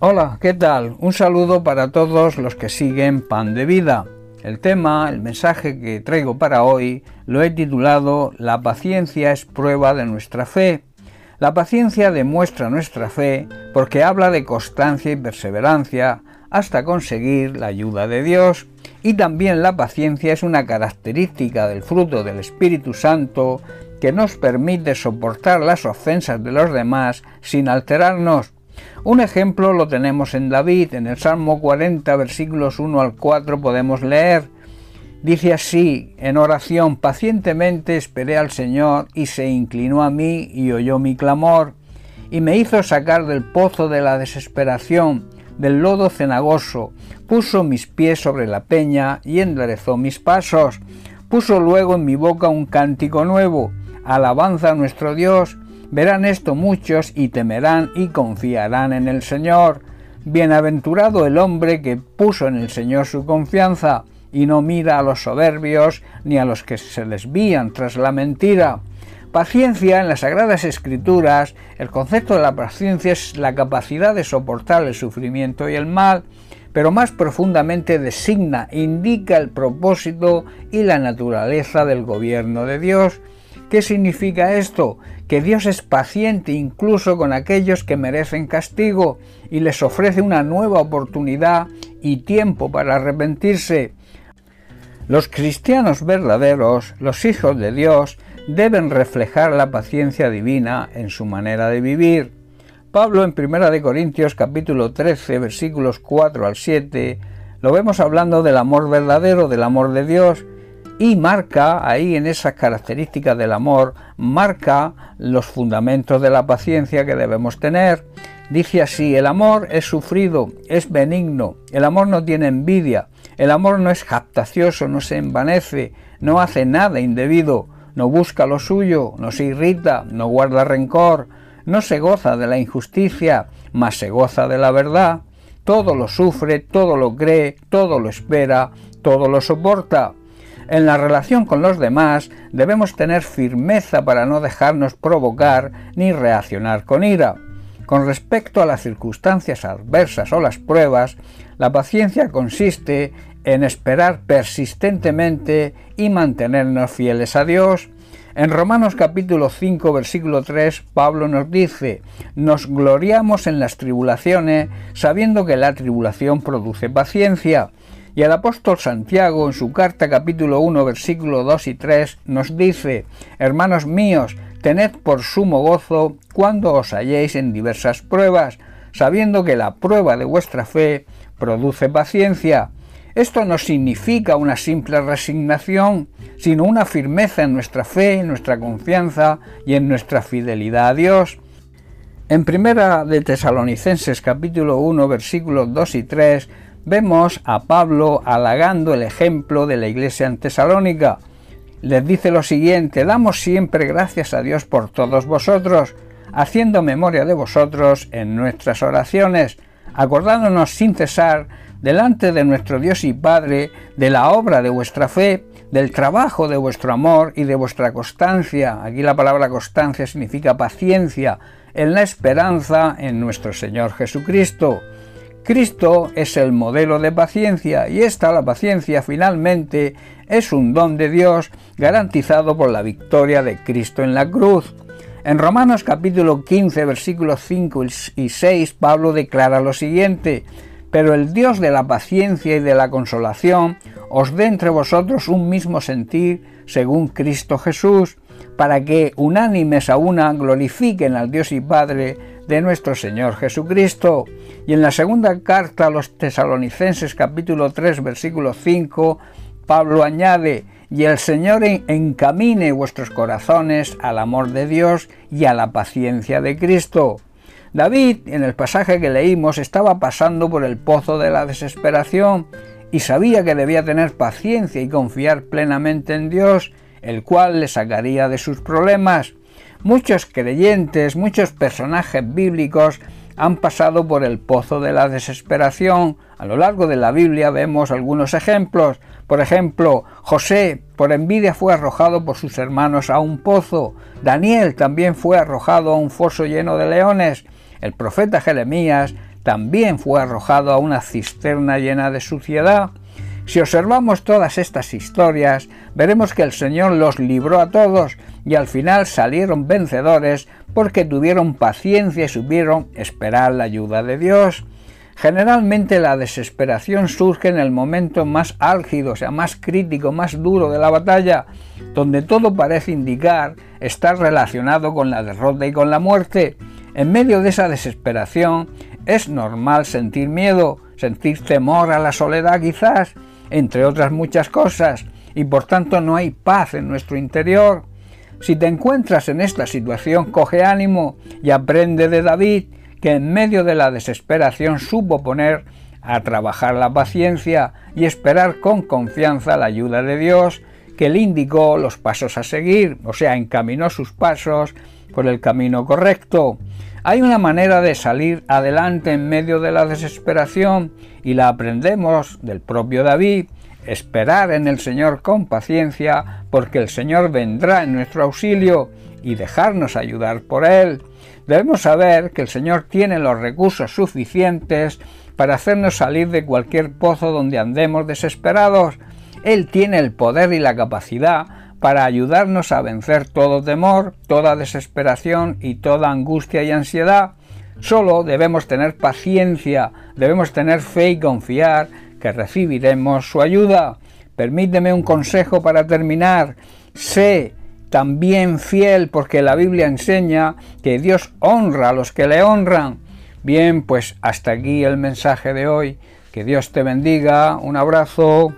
Hola, ¿qué tal? Un saludo para todos los que siguen Pan de Vida. El tema, el mensaje que traigo para hoy, lo he titulado La paciencia es prueba de nuestra fe. La paciencia demuestra nuestra fe porque habla de constancia y perseverancia hasta conseguir la ayuda de Dios. Y también la paciencia es una característica del fruto del Espíritu Santo que nos permite soportar las ofensas de los demás sin alterarnos un ejemplo lo tenemos en David, en el Salmo 40, versículos 1 al 4 podemos leer, dice así, en oración, pacientemente esperé al Señor y se inclinó a mí y oyó mi clamor, y me hizo sacar del pozo de la desesperación, del lodo cenagoso, puso mis pies sobre la peña y enderezó mis pasos, puso luego en mi boca un cántico nuevo, alabanza a nuestro Dios, Verán esto muchos y temerán y confiarán en el Señor. Bienaventurado el hombre que puso en el Señor su confianza y no mira a los soberbios ni a los que se desvían tras la mentira. Paciencia en las Sagradas Escrituras, el concepto de la paciencia es la capacidad de soportar el sufrimiento y el mal, pero más profundamente designa, indica el propósito y la naturaleza del gobierno de Dios. ¿Qué significa esto? Que Dios es paciente incluso con aquellos que merecen castigo y les ofrece una nueva oportunidad y tiempo para arrepentirse. Los cristianos verdaderos, los hijos de Dios, deben reflejar la paciencia divina en su manera de vivir. Pablo en 1 Corintios capítulo 13 versículos 4 al 7 lo vemos hablando del amor verdadero, del amor de Dios, y marca ahí en esas características del amor, marca los fundamentos de la paciencia que debemos tener. Dice así, el amor es sufrido, es benigno, el amor no tiene envidia, el amor no es jactacioso, no se envanece, no hace nada indebido, no busca lo suyo, no se irrita, no guarda rencor, no se goza de la injusticia, mas se goza de la verdad, todo lo sufre, todo lo cree, todo lo espera, todo lo soporta. En la relación con los demás debemos tener firmeza para no dejarnos provocar ni reaccionar con ira. Con respecto a las circunstancias adversas o las pruebas, la paciencia consiste en esperar persistentemente y mantenernos fieles a Dios. En Romanos capítulo 5 versículo 3 Pablo nos dice, nos gloriamos en las tribulaciones sabiendo que la tribulación produce paciencia y el apóstol Santiago en su carta capítulo 1 versículo 2 y 3 nos dice, Hermanos míos, tened por sumo gozo cuando os halléis en diversas pruebas, sabiendo que la prueba de vuestra fe produce paciencia. Esto no significa una simple resignación, sino una firmeza en nuestra fe, en nuestra confianza y en nuestra fidelidad a Dios. En primera de Tesalonicenses capítulo 1 versículos 2 y 3 vemos a Pablo halagando el ejemplo de la iglesia en Tesalónica. Les dice lo siguiente, damos siempre gracias a Dios por todos vosotros, haciendo memoria de vosotros en nuestras oraciones, acordándonos sin cesar delante de nuestro Dios y Padre de la obra de vuestra fe, del trabajo de vuestro amor y de vuestra constancia. Aquí la palabra constancia significa paciencia en la esperanza en nuestro Señor Jesucristo. Cristo es el modelo de paciencia y esta, la paciencia, finalmente es un don de Dios garantizado por la victoria de Cristo en la cruz. En Romanos capítulo 15 versículos 5 y 6 Pablo declara lo siguiente, pero el Dios de la paciencia y de la consolación os dé entre vosotros un mismo sentir según Cristo Jesús, para que unánimes a una glorifiquen al Dios y Padre de nuestro Señor Jesucristo. Y en la segunda carta a los tesalonicenses capítulo 3 versículo 5, Pablo añade, y el Señor encamine vuestros corazones al amor de Dios y a la paciencia de Cristo. David, en el pasaje que leímos, estaba pasando por el pozo de la desesperación y sabía que debía tener paciencia y confiar plenamente en Dios, el cual le sacaría de sus problemas. Muchos creyentes, muchos personajes bíblicos han pasado por el pozo de la desesperación. A lo largo de la Biblia vemos algunos ejemplos. Por ejemplo, José por envidia fue arrojado por sus hermanos a un pozo. Daniel también fue arrojado a un foso lleno de leones. El profeta Jeremías también fue arrojado a una cisterna llena de suciedad. Si observamos todas estas historias, veremos que el Señor los libró a todos y al final salieron vencedores porque tuvieron paciencia y supieron esperar la ayuda de Dios. Generalmente la desesperación surge en el momento más álgido, o sea, más crítico, más duro de la batalla, donde todo parece indicar estar relacionado con la derrota y con la muerte. En medio de esa desesperación es normal sentir miedo, sentir temor a la soledad quizás, entre otras muchas cosas, y por tanto no hay paz en nuestro interior. Si te encuentras en esta situación, coge ánimo y aprende de David, que en medio de la desesperación supo poner a trabajar la paciencia y esperar con confianza la ayuda de Dios, que le indicó los pasos a seguir, o sea, encaminó sus pasos por el camino correcto. Hay una manera de salir adelante en medio de la desesperación y la aprendemos del propio David, esperar en el Señor con paciencia, porque el Señor vendrá en nuestro auxilio y dejarnos ayudar por Él. Debemos saber que el Señor tiene los recursos suficientes para hacernos salir de cualquier pozo donde andemos desesperados. Él tiene el poder y la capacidad para ayudarnos a vencer todo temor, toda desesperación y toda angustia y ansiedad. Solo debemos tener paciencia, debemos tener fe y confiar que recibiremos su ayuda. Permíteme un consejo para terminar. Sé también fiel porque la Biblia enseña que Dios honra a los que le honran. Bien, pues hasta aquí el mensaje de hoy. Que Dios te bendiga. Un abrazo.